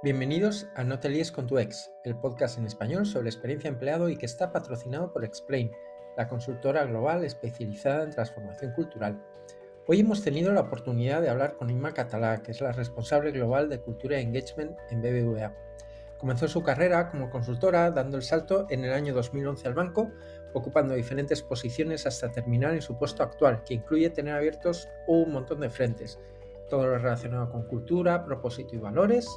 Bienvenidos a No te líes con tu ex, el podcast en español sobre experiencia empleado y que está patrocinado por Explain, la consultora global especializada en transformación cultural. Hoy hemos tenido la oportunidad de hablar con Inma Catalá, que es la responsable global de cultura y engagement en BBVA. Comenzó su carrera como consultora dando el salto en el año 2011 al banco, ocupando diferentes posiciones hasta terminar en su puesto actual, que incluye tener abiertos un montón de frentes, todo lo relacionado con cultura, propósito y valores,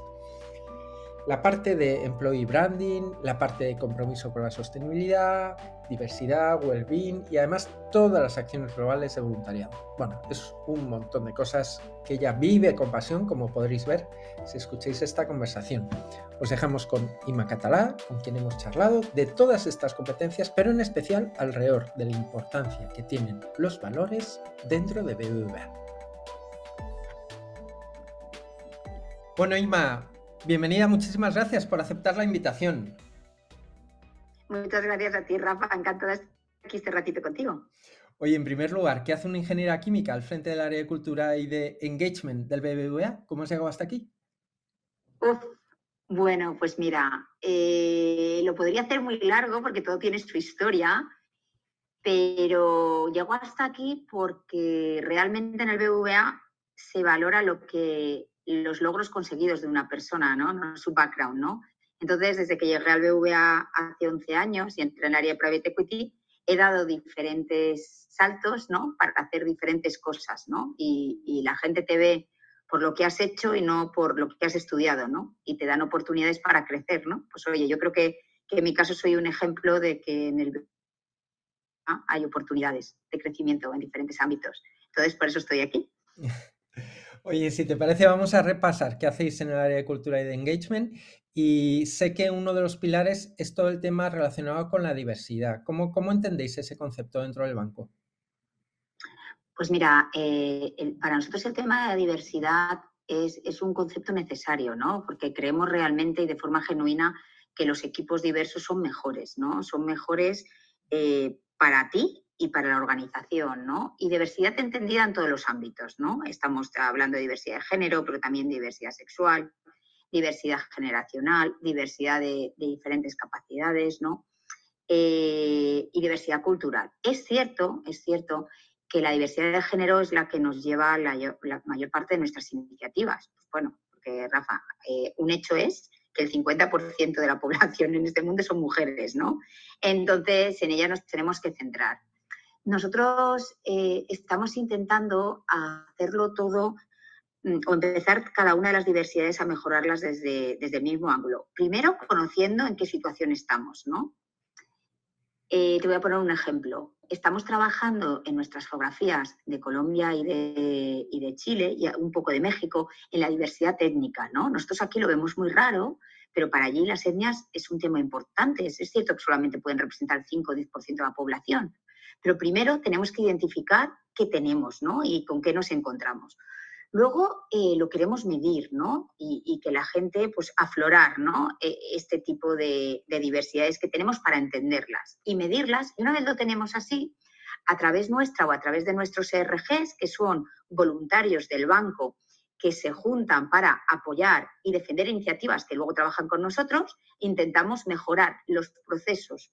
la parte de employee branding, la parte de compromiso con la sostenibilidad, diversidad, well-being y además todas las acciones globales de voluntariado. Bueno, es un montón de cosas que ella vive con pasión, como podréis ver si escucháis esta conversación. Os dejamos con Ima Catalá, con quien hemos charlado de todas estas competencias, pero en especial alrededor de la importancia que tienen los valores dentro de BBVA. Bueno, Ima, Bienvenida, muchísimas gracias por aceptar la invitación. Muchas gracias a ti, Rafa. Encantada de estar aquí este ratito contigo. Oye, en primer lugar, ¿qué hace una ingeniera química al frente del área de cultura y de engagement del BBVA? ¿Cómo has llegado hasta aquí? bueno, pues mira, eh, lo podría hacer muy largo porque todo tiene su historia, pero llego hasta aquí porque realmente en el BBVA se valora lo que los logros conseguidos de una persona, ¿no? su background, ¿no? Entonces, desde que llegué al BVA hace 11 años y entré en el área de Private Equity, he dado diferentes saltos, ¿no? Para hacer diferentes cosas, ¿no? Y, la gente te ve por lo que has hecho y no por lo que has estudiado, ¿no? Y te dan oportunidades para crecer, ¿no? Pues oye, yo creo que, que en mi caso soy un ejemplo de que en el hay oportunidades de crecimiento en diferentes ámbitos. Entonces, por eso estoy aquí. Oye, si te parece, vamos a repasar qué hacéis en el área de cultura y de engagement. Y sé que uno de los pilares es todo el tema relacionado con la diversidad. ¿Cómo, cómo entendéis ese concepto dentro del banco? Pues mira, eh, para nosotros el tema de la diversidad es, un concepto necesario, ¿no? Porque creemos realmente y de forma genuina que los equipos diversos son mejores, ¿no? Son mejores eh, para ti y para la organización, ¿no? Y diversidad entendida en todos los ámbitos, ¿no? Estamos hablando de diversidad de género, pero también diversidad sexual, diversidad generacional, diversidad de, diferentes capacidades, ¿no? Eh, y diversidad cultural. Es cierto, es cierto que la diversidad de género es la que nos lleva la, la mayor parte de nuestras iniciativas. Pues bueno, porque Rafa, eh, un hecho es que el 50% de la población en este mundo son mujeres, ¿no? Entonces, en ella nos tenemos que centrar. Nosotros eh, estamos intentando hacerlo todo mm, o empezar cada una de las diversidades a mejorarlas desde, desde el mismo ángulo. Primero, conociendo en qué situación estamos, ¿no? Eh, te voy a poner un ejemplo. Estamos trabajando en nuestras geografías de Colombia y de, y de, Chile y un poco de México en la diversidad técnica, ¿no? Nosotros aquí lo vemos muy raro, pero para allí las etnias es un tema importante. Es cierto que solamente pueden representar el 5 o 10% de la población, pero primero tenemos que identificar qué tenemos ¿no? y con qué nos encontramos. Luego eh, lo queremos medir ¿no? y, que la gente, pues, aflorar ¿no? E, este tipo de, diversidades que tenemos para entenderlas y medirlas. Y una vez lo tenemos así, a través nuestra o a través de nuestros ERGs, que son voluntarios del banco que se juntan para apoyar y defender iniciativas que luego trabajan con nosotros, intentamos mejorar los procesos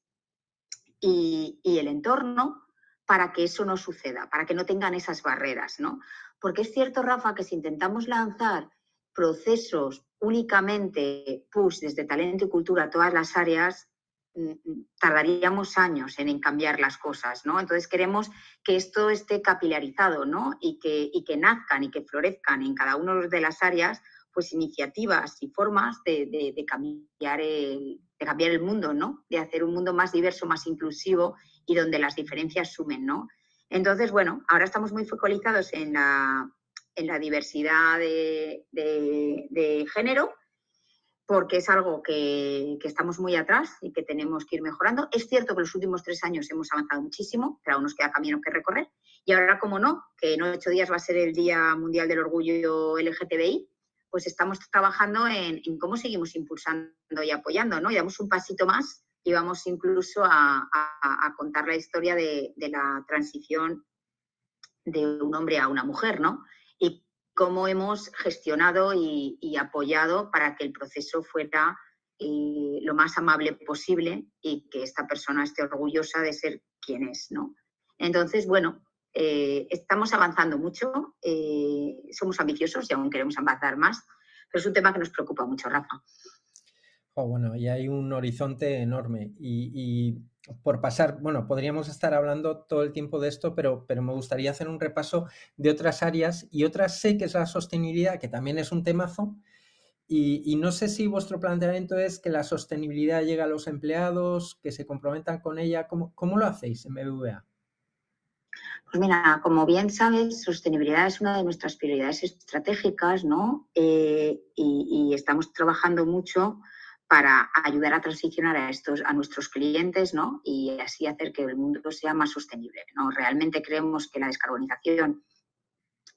y, el entorno para que eso no suceda, para que no tengan esas barreras, ¿no? Porque es cierto, Rafa, que si intentamos lanzar procesos únicamente push desde talento y cultura a todas las áreas, mm, mm, tardaríamos años en, cambiar las cosas, ¿no? Entonces queremos que esto esté capilarizado, ¿no? Y que, y que nazcan y que florezcan en cada una de las áreas, pues iniciativas y formas de cambiar el, de cambiar el mundo, ¿no? De hacer un mundo más diverso, más inclusivo y donde las diferencias sumen, ¿no? Entonces, bueno, ahora estamos muy focalizados en la, en la diversidad de, género, porque es algo que, estamos muy atrás y que tenemos que ir mejorando. Es cierto que los últimos tres años hemos avanzado muchísimo, pero aún nos queda camino que recorrer. Y ahora, como no, que en ocho días va a ser el Día Mundial del Orgullo LGTBI, pues estamos trabajando en, cómo seguimos impulsando y apoyando, ¿no? Y damos un pasito más y vamos incluso a, contar la historia de, la transición de un hombre a una mujer, ¿no? Y cómo hemos gestionado y, apoyado para que el proceso fuera eh, lo más amable posible y que esta persona esté orgullosa de ser quien es, ¿no? Entonces, bueno, eh, estamos avanzando mucho, eh, somos ambiciosos y aún queremos avanzar más, pero es un tema que nos preocupa mucho, Rafa. Oh, bueno, y hay un horizonte enorme. Y, por pasar, bueno, podríamos estar hablando todo el tiempo de esto, pero, pero me gustaría hacer un repaso de otras áreas y otras sé que es la sostenibilidad, que también es un temazo. Y, no sé si vuestro planteamiento es que la sostenibilidad llegue a los empleados, que se comprometan con ella. ¿Cómo, cómo lo hacéis en BBVA? Pues mira, como bien sabes, sostenibilidad es una de nuestras prioridades estratégicas, ¿no? Eh, y, estamos trabajando mucho para ayudar a transicionar a estos, a nuestros clientes, ¿no? Y así hacer que el mundo sea más sostenible. ¿no? Realmente creemos que la descarbonización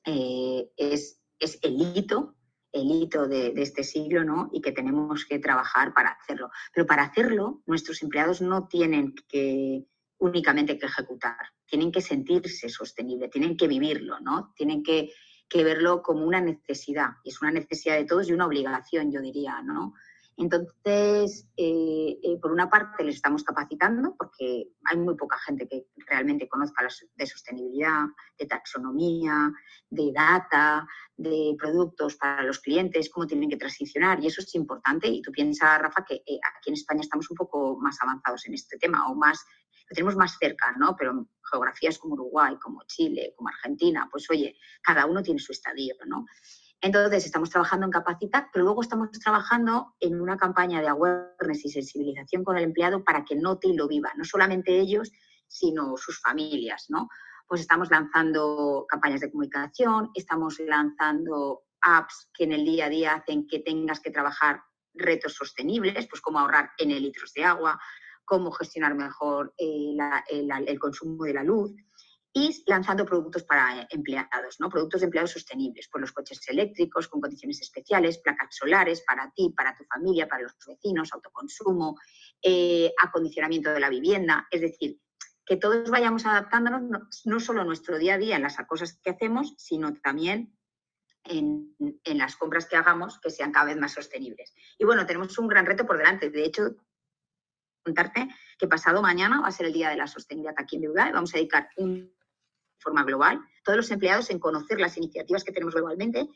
eh, es, es el hito el hito de, de, este siglo, ¿no? Y que tenemos que trabajar para hacerlo. Pero para hacerlo, nuestros empleados no tienen que únicamente que ejecutar, tienen que sentirse sostenible, tienen que vivirlo, ¿no? Tienen que, verlo como una necesidad, y es una necesidad de todos y una obligación, yo diría, ¿no? Entonces, eh, eh, por una parte les estamos capacitando porque hay muy poca gente que realmente conozca de sostenibilidad, de taxonomía, de data, de productos para los clientes, cómo tienen que transicionar y eso es importante y tú piensas, Rafa, que eh, aquí en España estamos un poco más avanzados en este tema o más tenemos más cerca, ¿no? Pero geografías como Uruguay, como Chile, como Argentina, pues oye, cada uno tiene su estadio, ¿no? Entonces, estamos trabajando en capacitar, pero luego estamos trabajando en una campaña de awareness y sensibilización con el empleado para que note y lo viva, no solamente ellos, sino sus familias, ¿no? Pues estamos lanzando campañas de comunicación, estamos lanzando apps que en el día a día hacen que tengas que trabajar retos sostenibles, pues como ahorrar N litros de agua, cómo gestionar mejor eh, el, consumo de la luz y lanzando productos para empleados, ¿no? productos de empleados sostenibles, por los coches eléctricos con condiciones especiales, placas solares para ti, para tu familia, para los vecinos, autoconsumo, eh, acondicionamiento de la vivienda, es decir, que todos vayamos adaptándonos no, solo en nuestro día a día en las cosas que hacemos, sino también en, en, las compras que hagamos que sean cada vez más sostenibles. Y bueno, tenemos un gran reto por delante. De hecho, contarte que pasado mañana va a ser el Día de la Sostenibilidad aquí en BBVA y vamos a dedicar de forma global todos los empleados en conocer las iniciativas que tenemos globalmente,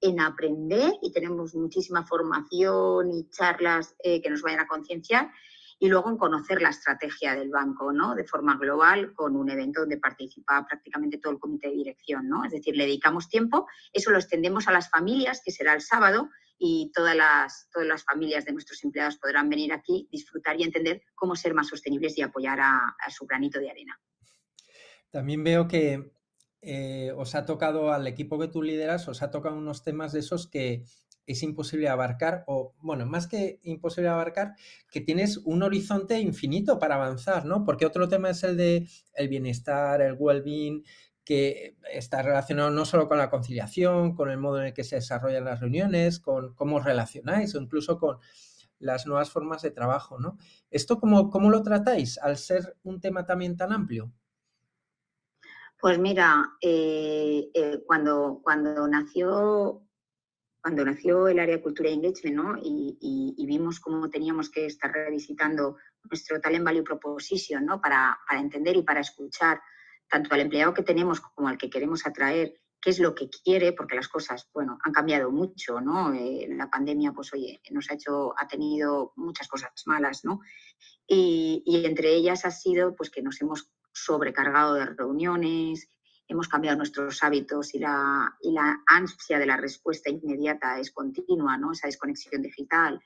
en aprender y tenemos muchísima formación y charlas eh, que nos vayan a concienciar y luego en conocer la estrategia del banco, ¿no? De forma global, con un evento donde participa prácticamente todo el comité de dirección, ¿no? Es decir, le dedicamos tiempo, eso lo extendemos a las familias, que será el sábado, y todas las, todas las familias de nuestros empleados podrán venir aquí, disfrutar y entender cómo ser más sostenibles y apoyar a, su granito de arena. También veo que eh, os ha tocado al equipo que tú lideras, os ha tocado unos temas de esos que es imposible abarcar, o bueno, más que imposible abarcar, que tienes un horizonte infinito para avanzar, ¿no? Porque otro tema es el de el bienestar, el well-being, que está relacionado no solo con la conciliación, con el modo en el que se desarrollan las reuniones, con cómo relacionáis o incluso con las nuevas formas de trabajo, ¿no? ¿Esto cómo, cómo lo tratáis al ser un tema también tan amplio? Pues mira, eh, eh, cuando, cuando nació cuando nació el área de cultura y engagement, ¿no? Y, vimos cómo teníamos que estar revisitando nuestro talent value proposition, ¿no? Para, entender y para escuchar tanto al empleado que tenemos como al que queremos atraer, qué es lo que quiere, porque las cosas, bueno, han cambiado mucho, ¿no? Eh, la pandemia, pues oye, nos ha hecho, ha tenido muchas cosas malas, ¿no? Y, y entre ellas ha sido, pues que nos hemos sobrecargado de reuniones, hemos cambiado nuestros hábitos y la, y la ansia de la respuesta inmediata es continua, ¿no? Esa desconexión digital.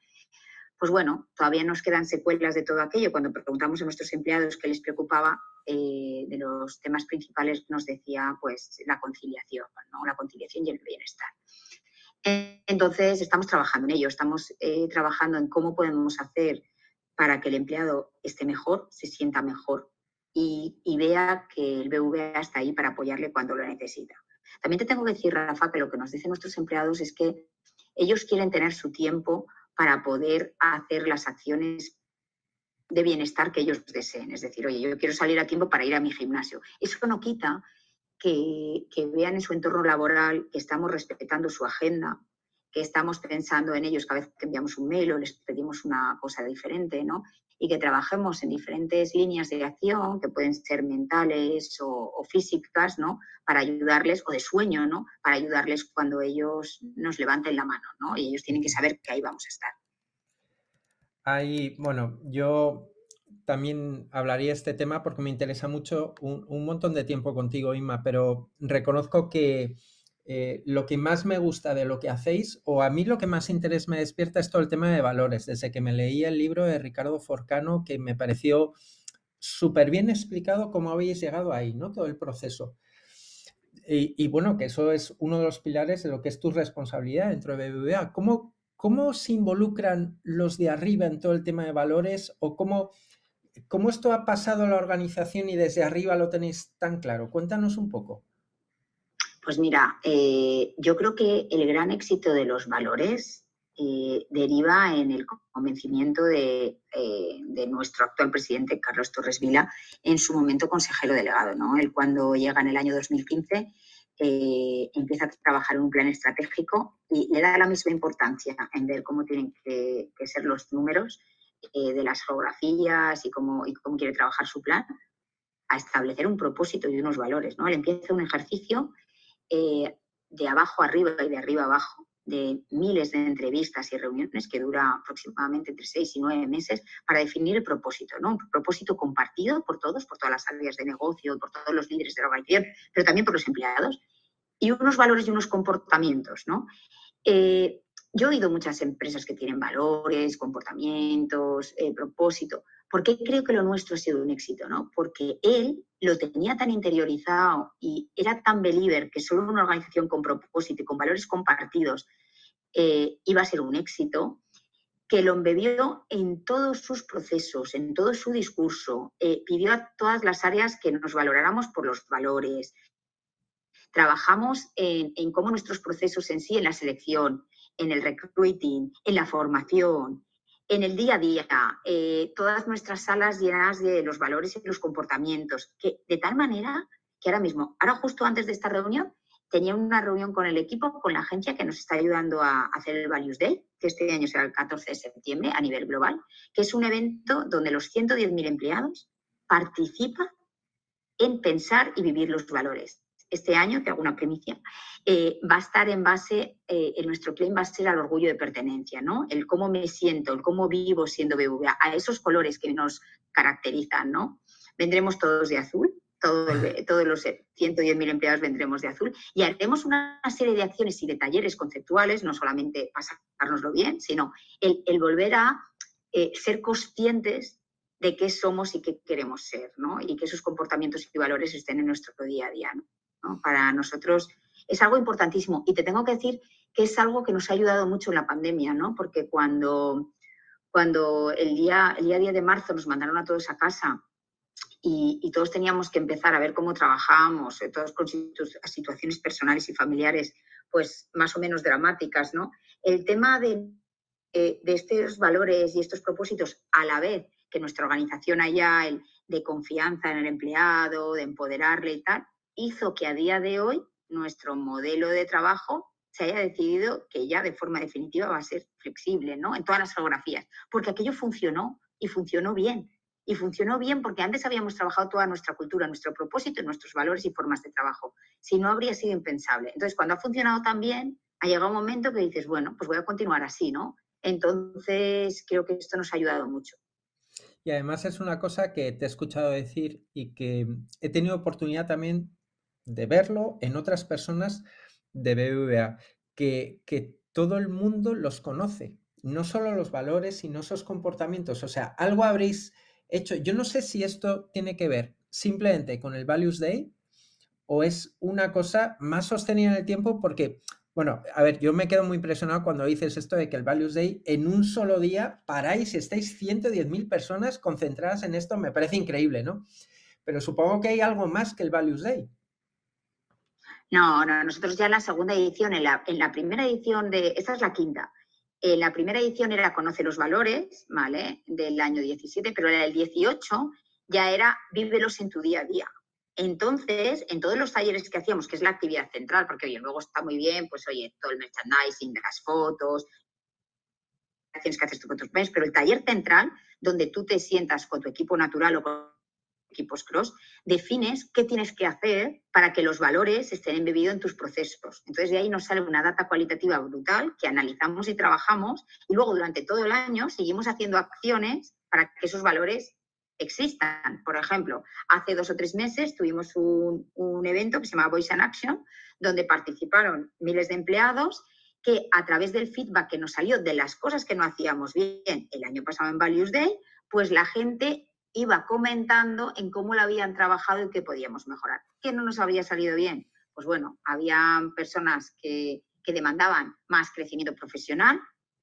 Pues bueno, todavía nos quedan secuelas de todo aquello. Cuando preguntamos a nuestros empleados qué les preocupaba, eh, de los temas principales nos decía pues la conciliación, ¿no? la conciliación y el bienestar. Entonces, estamos trabajando en ello, estamos eh, trabajando en cómo podemos hacer para que el empleado esté mejor, se sienta mejor, y, vea que el BVA está ahí para apoyarle cuando lo necesita. También te tengo que decir, Rafa, que lo que nos dicen nuestros empleados es que ellos quieren tener su tiempo para poder hacer las acciones de bienestar que ellos deseen. Es decir, oye, yo quiero salir a tiempo para ir a mi gimnasio. Eso no quita que, vean en su entorno laboral que estamos respetando su agenda, que estamos pensando en ellos cada vez que enviamos un mail o les pedimos una cosa diferente, ¿no? Y que trabajemos en diferentes líneas de acción, que pueden ser mentales o, físicas, ¿no? Para ayudarles, o de sueño, ¿no? Para ayudarles cuando ellos nos levanten la mano, ¿no? Y ellos tienen que saber que ahí vamos a estar. Hay, bueno, yo también hablaría este tema porque me interesa mucho un, montón de tiempo contigo, Inma, pero reconozco que eh, lo que más me gusta de lo que hacéis, o a mí lo que más interés me despierta es todo el tema de valores. Desde que me leí el libro de Ricardo Forcano, que me pareció súper bien explicado cómo habéis llegado ahí, ¿no? Todo el proceso. Y, y, bueno, que eso es uno de los pilares de lo que es tu responsabilidad dentro de BBVA. ¿Cómo, ¿Cómo se involucran los de arriba en todo el tema de valores o cómo ¿Cómo esto ha pasado a la organización y desde arriba lo tenéis tan claro? Cuéntanos un poco. Pues mira, eh, yo creo que el gran éxito de los valores eh, deriva en el convencimiento de, eh, de, nuestro actual presidente, Carlos Torres Vila, en su momento consejero delegado. ¿no? Él cuando llega en el año 2015 empieza a trabajar un plan estratégico y le da la misma importancia en ver cómo tienen que, que ser los números eh, de las geografías y cómo, y cómo quiere trabajar su plan, a establecer un propósito y unos valores. ¿no? Él empieza un ejercicio eh, de abajo arriba y de arriba abajo, de miles de entrevistas y reuniones que dura aproximadamente entre seis y nueve meses para definir el propósito, ¿no? Un propósito compartido por todos, por todas las áreas de negocio, por todos los líderes de la organización, pero también por los empleados, y unos valores y unos comportamientos, ¿no? Eh, yo he oído muchas empresas que tienen valores, comportamientos, eh, propósito. ¿Por qué creo que lo nuestro ha sido un éxito? ¿no? Porque él lo tenía tan interiorizado y era tan believer que solo una organización con propósito y con valores compartidos eh, iba a ser un éxito, que lo embebió en todos sus procesos, en todo su discurso, eh, pidió a todas las áreas que nos valoráramos por los valores. Trabajamos en, cómo nuestros procesos en sí, en la selección, en el recruiting, en la formación, en el día a día, eh, todas nuestras salas llenas de los valores y los comportamientos, que de tal manera que ahora mismo, ahora justo antes de esta reunión, tenía una reunión con el equipo, con la agencia que nos está ayudando a hacer el Values Day, que este año será el 14 de septiembre a nivel global, que es un evento donde los 110.000 empleados participan en pensar y vivir los valores este año, que hago una primicia, eh, va a estar en base, eh, en nuestro claim va a ser al orgullo de pertenencia, ¿no? El cómo me siento, el cómo vivo siendo BVA, a esos colores que nos caracterizan, ¿no? Vendremos todos de azul, todos los 110.000 empleados vendremos de azul y haremos una serie de acciones y de talleres conceptuales, no solamente pasárnoslo bien, sino el, volver a eh, ser conscientes de qué somos y qué queremos ser, ¿no? Y que esos comportamientos y valores estén en nuestro día a día, ¿no? Para nosotros es algo importantísimo. Y te tengo que decir que es algo que nos ha ayudado mucho en la pandemia, ¿no? Porque cuando, cuando el, día, el día a día de marzo nos mandaron a todos a casa y, todos teníamos que empezar a ver cómo trabajábamos, eh, todos con situaciones personales y familiares, pues más o menos dramáticas, ¿no? El tema de, eh, de estos valores y estos propósitos, a la vez que nuestra organización haya el, de confianza en el empleado, de empoderarle y tal, hizo que a día de hoy nuestro modelo de trabajo se haya decidido que ya de forma definitiva va a ser flexible, ¿no? En todas las geografías, porque aquello funcionó y funcionó bien. Y funcionó bien porque antes habíamos trabajado toda nuestra cultura, nuestro propósito, nuestros valores y formas de trabajo. Si no, habría sido impensable. Entonces, cuando ha funcionado tan bien, ha llegado un momento que dices, bueno, pues voy a continuar así, ¿no? Entonces, creo que esto nos ha ayudado mucho. Y además es una cosa que te he escuchado decir y que he tenido oportunidad también de verlo en otras personas de BBVA, que, que todo el mundo los conoce, no solo los valores, sino esos comportamientos. O sea, algo habréis hecho. Yo no sé si esto tiene que ver simplemente con el Values Day o es una cosa más sostenida en el tiempo porque, bueno, a ver, yo me quedo muy impresionado cuando dices esto de que el Values Day en un solo día paráis y estáis 110.000 personas concentradas en esto, me parece increíble, ¿no? Pero supongo que hay algo más que el Values Day. No, no, nosotros ya en la segunda edición, en la, primera edición de, esta es la quinta, en la primera edición era Conoce los valores, ¿vale? Del año 17, pero en el 18 ya era Vívelos en tu día a día. Entonces, en todos los talleres que hacíamos, que es la actividad central, porque oye, luego está muy bien, pues oye, todo el merchandising, las fotos, acciones que haces tú con tus pero el taller central, donde tú te sientas con tu equipo natural o con equipos cross, defines qué tienes que hacer para que los valores estén embebidos en tus procesos. Entonces, de ahí nos sale una data cualitativa brutal que analizamos y trabajamos y luego durante todo el año seguimos haciendo acciones para que esos valores existan. Por ejemplo, hace dos o tres meses tuvimos un, un evento que se llama Voice and Action, donde participaron miles de empleados que a través del feedback que nos salió de las cosas que no hacíamos bien el año pasado en Values Day, pues la gente iba comentando en cómo lo habían trabajado y qué podíamos mejorar. ¿Qué no nos había salido bien? Pues bueno, había personas que, que demandaban más crecimiento profesional,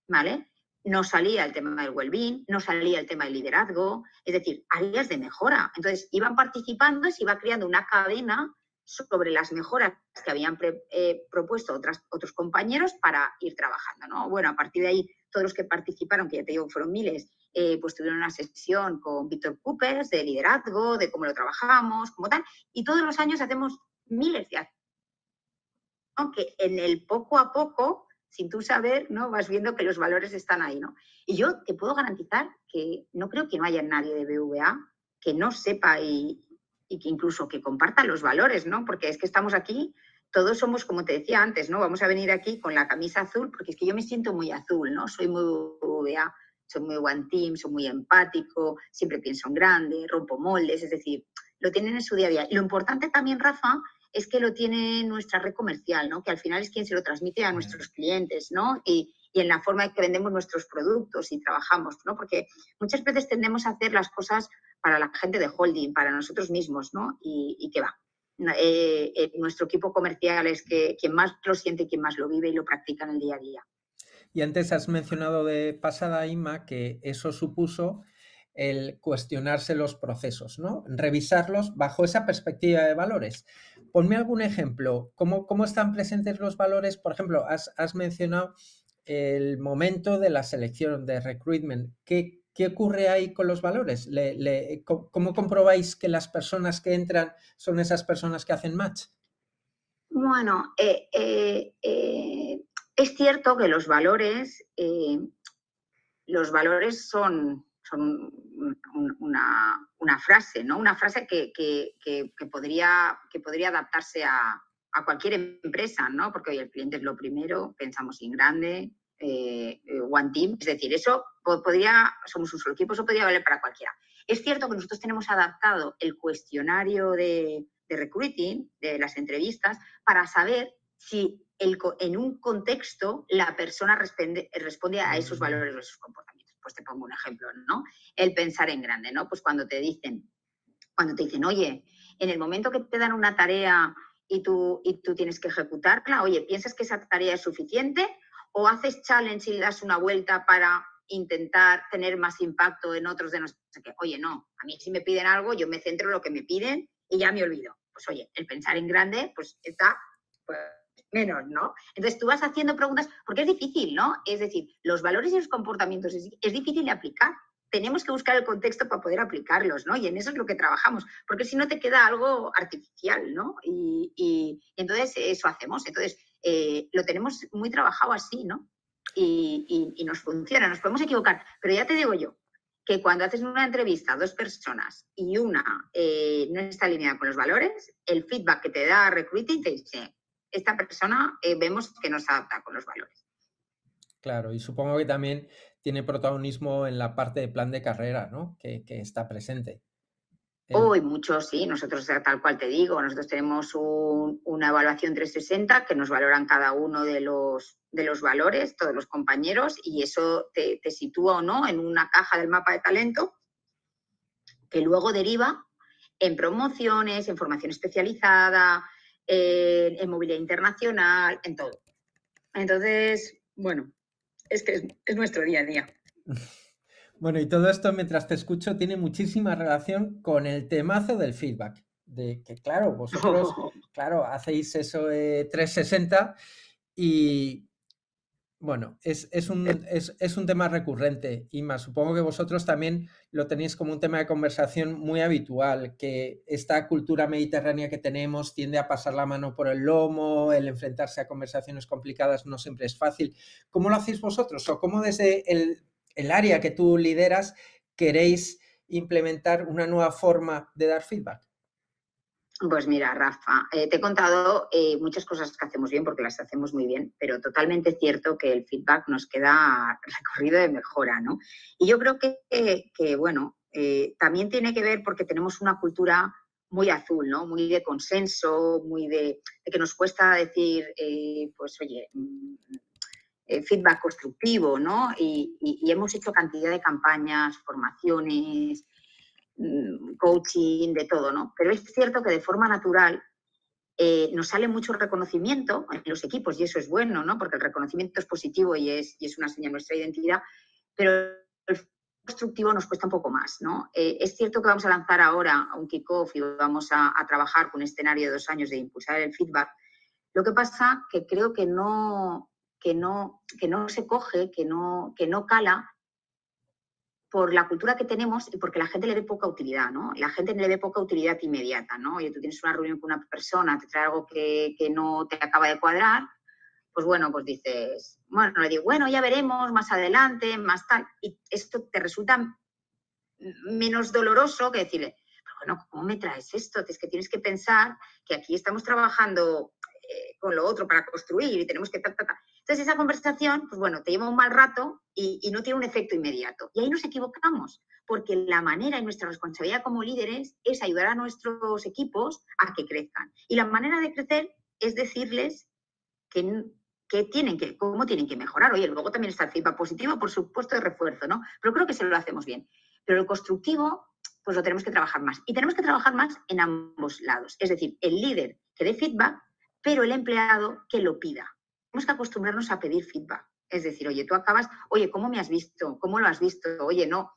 ¿vale? No salía el tema del well-being, no salía el tema del liderazgo, es decir, áreas de mejora. Entonces, iban participando y se iba creando una cadena sobre las mejoras que habían eh, propuesto otras, otros compañeros para ir trabajando. ¿no? Bueno, a partir de ahí, todos los que participaron, que ya te digo, fueron miles, eh, pues tuvieron una sesión con Víctor Coopers de liderazgo, de cómo lo trabajamos, como tal, y todos los años hacemos miles de acciones. Aunque en el poco a poco, sin tú saber, ¿no? vas viendo que los valores están ahí. ¿no? Y yo te puedo garantizar que no creo que no haya nadie de BVA que no sepa y, y que incluso que compartan los valores, ¿no? Porque es que estamos aquí, todos somos, como te decía antes, ¿no? Vamos a venir aquí con la camisa azul, porque es que yo me siento muy azul, ¿no? Soy muy VA, soy muy one team, soy muy empático, siempre pienso en grande, rompo moldes, es decir, lo tienen en su día a día. Y lo importante también, Rafa, es que lo tiene nuestra red comercial, ¿no? Que al final es quien se lo transmite a nuestros clientes, ¿no? Y, y en la forma en que vendemos nuestros productos y trabajamos, ¿no? Porque muchas veces tendemos a hacer las cosas para la gente de holding, para nosotros mismos, ¿no? Y, qué va. Eh, eh, nuestro equipo comercial es que quien más lo siente y quien más lo vive y lo practica en el día a día. Y antes has mencionado de pasada, Ima, que eso supuso el cuestionarse los procesos, ¿no? Revisarlos bajo esa perspectiva de valores. Ponme algún ejemplo. ¿Cómo, cómo están presentes los valores? Por ejemplo, has, has mencionado el momento de la selección, de recruitment. ¿Qué, qué ocurre ahí con los valores? ¿Cómo comprobáis que las personas que entran son esas personas que hacen match? Bueno, eh, eh, eh, es cierto que los valores, los valores son, una, frase, ¿no? Una frase que, podría, que podría adaptarse a, a cualquier empresa, ¿no? Porque hoy el cliente es lo primero, pensamos en grande, eh, eh, one team, es decir, eso podría, somos un solo equipo, eso podría valer para cualquiera. Es cierto que nosotros tenemos adaptado el cuestionario de, recruiting, de las entrevistas, para saber si el, en un contexto la persona responde, responde a esos valores o esos comportamientos. Pues te pongo un ejemplo, ¿no? El pensar en grande, ¿no? Pues cuando te dicen, cuando te dicen, oye, en el momento que te dan una tarea y tú, y tú tienes que ejecutarla, oye, ¿piensas que esa tarea es suficiente? ¿O haces challenge y le das una vuelta para intentar tener más impacto en otros de nosotros? Oye, no, a mí si me piden algo, yo me centro en lo que me piden y ya me olvido. Pues oye, el pensar en grande, pues está pues, menos, ¿no? Entonces tú vas haciendo preguntas, porque es difícil, ¿no? Es decir, los valores y los comportamientos es, difícil de aplicar tenemos que buscar el contexto para poder aplicarlos, ¿no? Y en eso es lo que trabajamos, porque si no te queda algo artificial, ¿no? Y, entonces eso hacemos. Entonces eh, lo tenemos muy trabajado así, ¿no? Y, nos funciona, nos podemos equivocar, pero ya te digo yo, que cuando haces una entrevista a dos personas y una eh, no está alineada con los valores, el feedback que te da Recruiting te dice, esta persona eh, vemos que no se adapta con los valores. Claro, y supongo que también tiene protagonismo en la parte de plan de carrera, ¿no? Que, está presente. Hoy mucho, sí. Nosotros, tal cual te digo, nosotros tenemos una evaluación 360 que nos valoran cada uno de los, de los valores, todos los compañeros, y eso te, sitúa o no en una caja del mapa de talento que luego deriva en promociones, en formación especializada, en movilidad internacional, en todo. Entonces, bueno, es que es, nuestro día a día. Bueno, y todo esto, mientras te escucho, tiene muchísima relación con el temazo del feedback. De que, claro, vosotros, claro, hacéis eso de 360 y Bueno, es, un, es, un, tema recurrente, Ima. Supongo que vosotros también lo tenéis como un tema de conversación muy habitual, que esta cultura mediterránea que tenemos tiende a pasar la mano por el lomo, el enfrentarse a conversaciones complicadas no siempre es fácil. ¿Cómo lo hacéis vosotros? ¿O cómo desde el, el área que tú lideras queréis implementar una nueva forma de dar feedback? Pues mira, Rafa, eh, te he contado eh, muchas cosas que hacemos bien porque las hacemos muy bien, pero totalmente cierto que el feedback nos queda recorrido de mejora, ¿no? Y yo creo que, bueno, eh, también tiene que ver porque tenemos una cultura muy azul, ¿no? Muy de consenso, muy de, que nos cuesta decir, pues oye, mm, feedback constructivo, ¿no? y hemos hecho cantidad de campañas, formaciones, coaching, de todo, ¿no? Pero es cierto que de forma natural eh, nos sale mucho reconocimiento en los equipos y eso es bueno, ¿no? Porque el reconocimiento es positivo y es, es una señal de nuestra identidad, pero el constructivo nos cuesta un poco más, ¿no? Eh, es cierto que vamos a lanzar ahora un kickoff y vamos a, trabajar con un escenario de dos años de impulsar el feedback. Lo que pasa que creo que no, que no, que no se coge, que no, que no cala por la cultura que tenemos y porque la gente le ve poca utilidad, ¿no? La gente le ve poca utilidad inmediata, ¿no? Oye, tú tienes una reunión con una persona, te trae algo que, no te acaba de cuadrar, pues bueno, pues dices, bueno, le digo, bueno, ya veremos más adelante, más tal, y esto te resulta menos doloroso que decirle, bueno, ¿cómo me traes esto? Es que tienes que pensar que aquí estamos trabajando eh, con lo otro para construir y tenemos que... Entonces esa conversación, pues bueno, te lleva un mal rato y, no tiene un efecto inmediato. Y ahí nos equivocamos, porque la manera y nuestra responsabilidad como líderes es ayudar a nuestros equipos a que crezcan. Y la manera de crecer es decirles que, que tienen que, cómo tienen que mejorar. Oye, luego también está el feedback positivo, por supuesto, de refuerzo, ¿no? Pero creo que se lo hacemos bien. Pero el constructivo, pues lo tenemos que trabajar más. Y tenemos que trabajar más en ambos lados. Es decir, el líder que dé feedback, pero el empleado que lo pida tenemos que acostumbrarnos a pedir feedback. Es decir, oye, tú acabas, oye, ¿cómo me has visto? ¿Cómo lo has visto? Oye, no.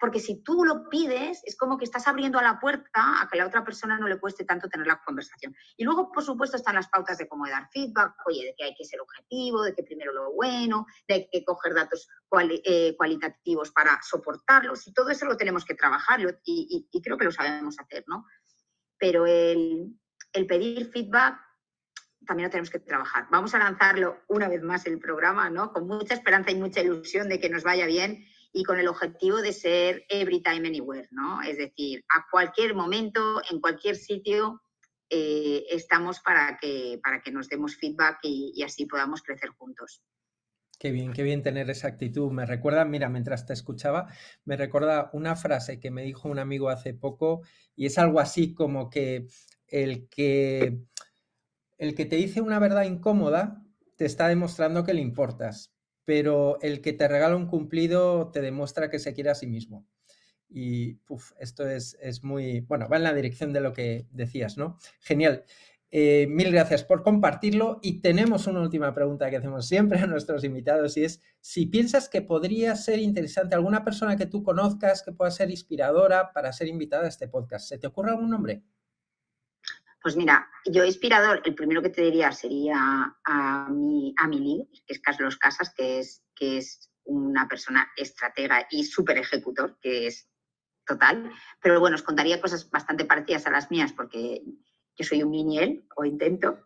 Porque si tú lo pides, es como que estás abriendo la puerta a que la otra persona no le cueste tanto tener la conversación. Y luego, por supuesto, están las pautas de cómo dar feedback, oye, de que hay que ser objetivo, de que primero lo bueno, de que coger datos eh, cualitativos para soportarlos, y todo eso lo tenemos que trabajar y, creo que lo sabemos hacer, ¿no? Pero el pedir feedback también lo tenemos que trabajar. Vamos a lanzarlo una vez más el programa, ¿no? Con mucha esperanza y mucha ilusión de que nos vaya bien y con el objetivo de ser every time, anywhere, ¿no? Es decir, a cualquier momento, en cualquier sitio, eh, estamos para que, para que nos demos feedback y, así podamos crecer juntos. Qué bien, qué bien tener esa actitud. Me recuerda, mira, mientras te escuchaba, me recuerda una frase que me dijo un amigo hace poco y es algo así como que el que el que te dice una verdad incómoda te está demostrando que le importas, pero el que te regala un cumplido te demuestra que se quiere a sí mismo. Y esto es, muy, bueno, va en la dirección de lo que decías, ¿no? Genial. Eh, mil gracias por compartirlo y tenemos una última pregunta que hacemos siempre a nuestros invitados y es si piensas que podría ser interesante alguna persona que tú conozcas que pueda ser inspiradora para ser invitada a este podcast. ¿Se te ocurre algún nombre? Pues mira, yo inspirador, el primero que te diría sería a mi, a líder, que es Carlos Casas, que es, que es una persona estratega y súper ejecutor, que es total. Pero bueno, os contaría cosas bastante parecidas a las mías, porque yo soy un miniel, o intento.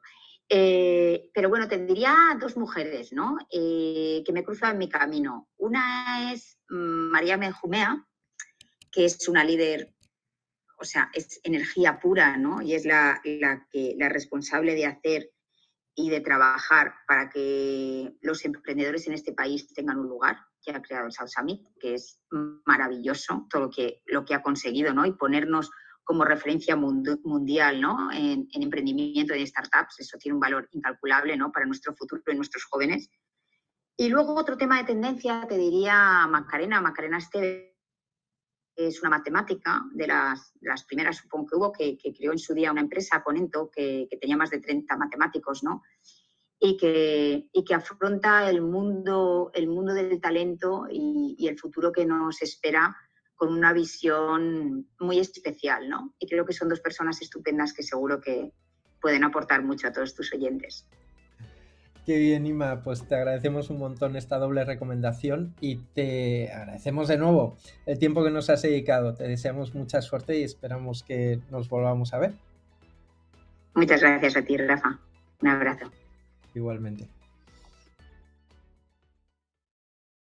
Eh, pero bueno, te diría dos mujeres, ¿no? Eh, que me cruzan en mi camino. Una es mm, María Menjumea, que es una líder o sea, es energía pura, ¿no? Y es la, que, la responsable de hacer y de trabajar para que los emprendedores en este país tengan un lugar que ha creado el South Summit, que es maravilloso todo lo que, lo que ha conseguido, ¿no? Y ponernos como referencia mundial, ¿no? En, emprendimiento y en startups, eso tiene un valor incalculable, ¿no? Para nuestro futuro y nuestros jóvenes. Y luego otro tema de tendencia, te diría Macarena, Macarena Esteve, es una matemática de las, primeras, supongo que hubo, que, creó en su día una empresa, Conento, que, que tenía más de 30 matemáticos, ¿no? Y que, que afronta el mundo, el mundo del talento y, el futuro que nos espera con una visión muy especial, ¿no? Y creo que son dos personas estupendas que seguro que pueden aportar mucho a todos tus oyentes. Qué bien, Ima. Pues te agradecemos un montón esta doble recomendación y te agradecemos de nuevo el tiempo que nos has dedicado. Te deseamos mucha suerte y esperamos que nos volvamos a ver. Muchas gracias a ti, Rafa. Un abrazo. Igualmente.